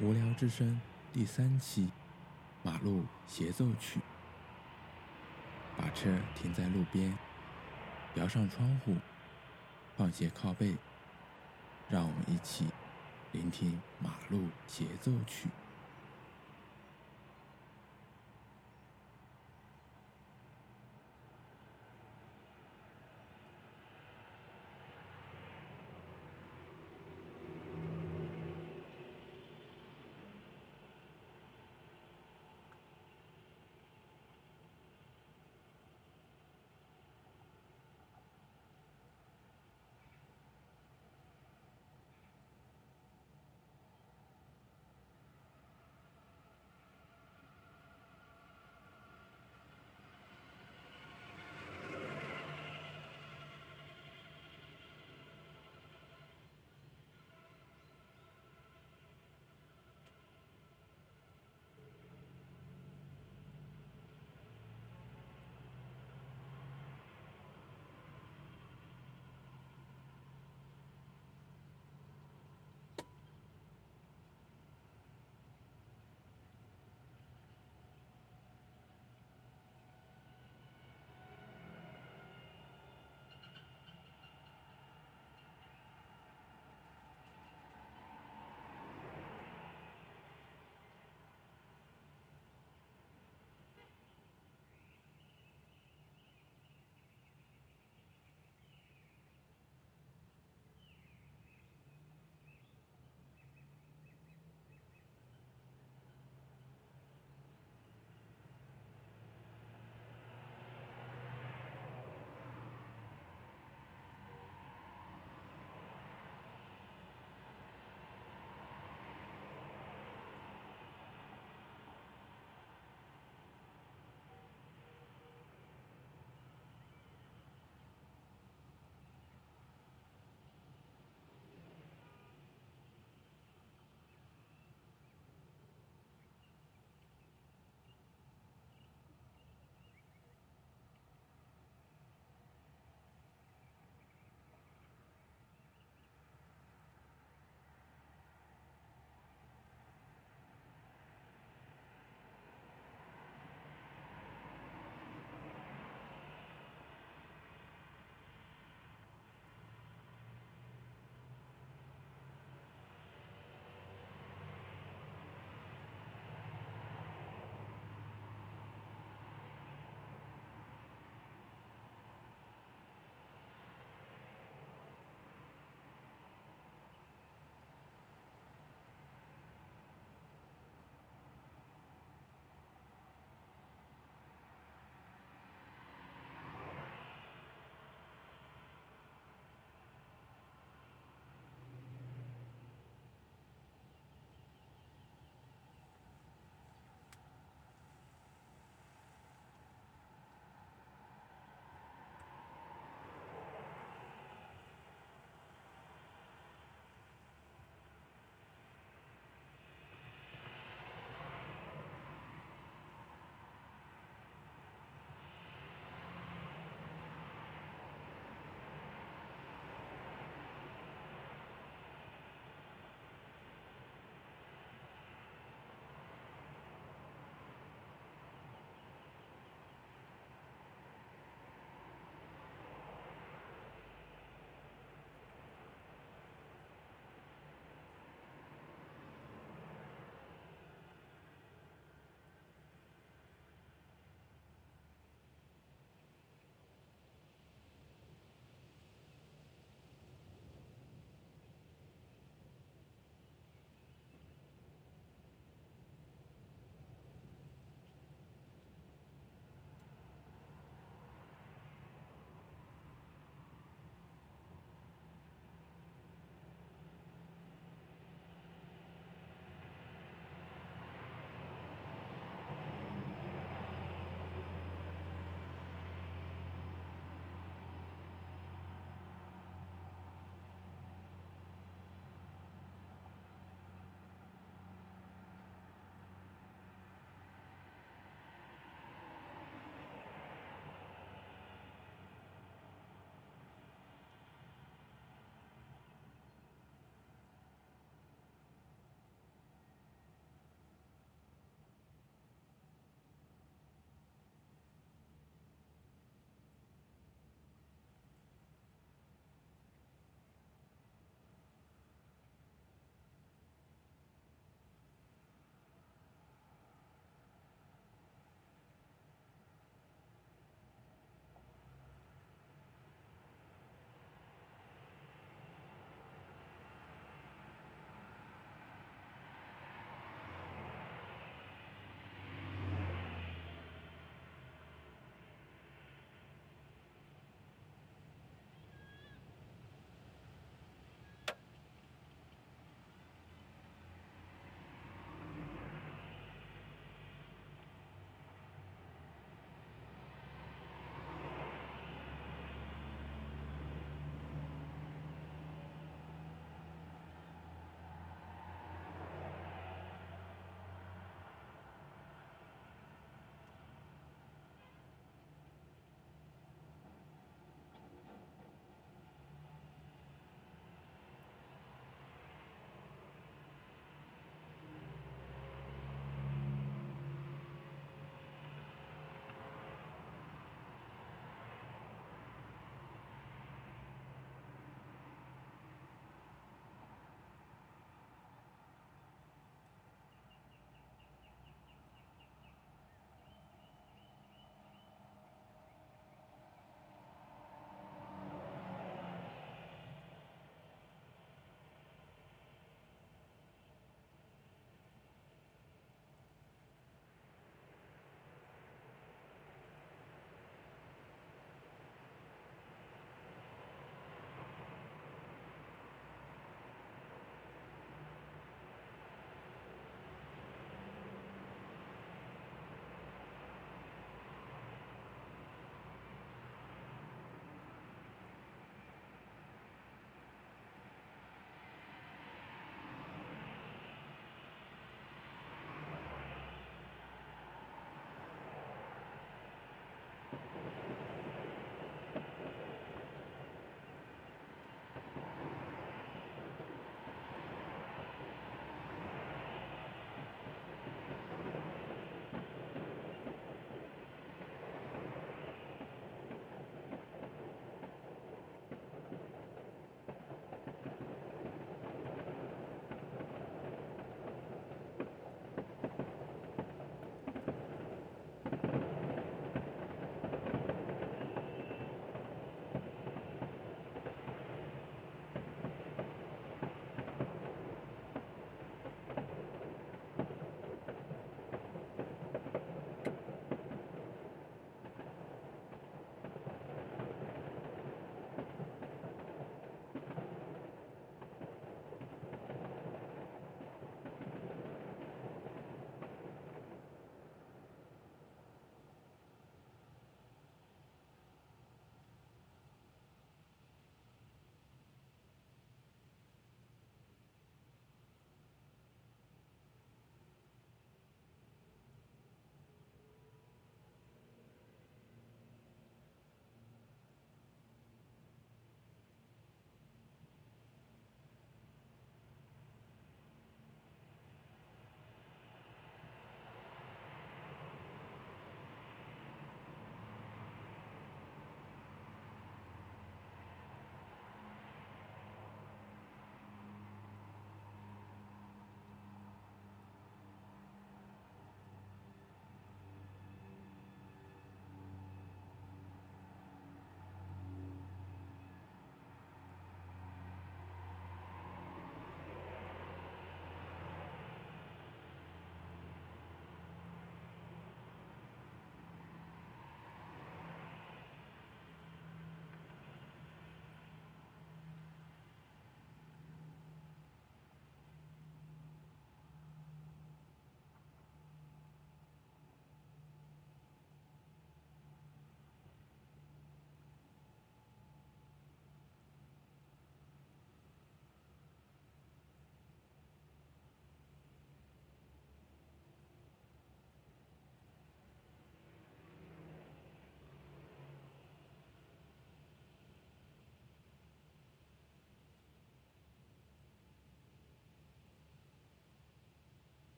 无聊之声第三期，马路协奏曲。把车停在路边，摇上窗户，放些靠背，让我们一起聆听马路协奏曲。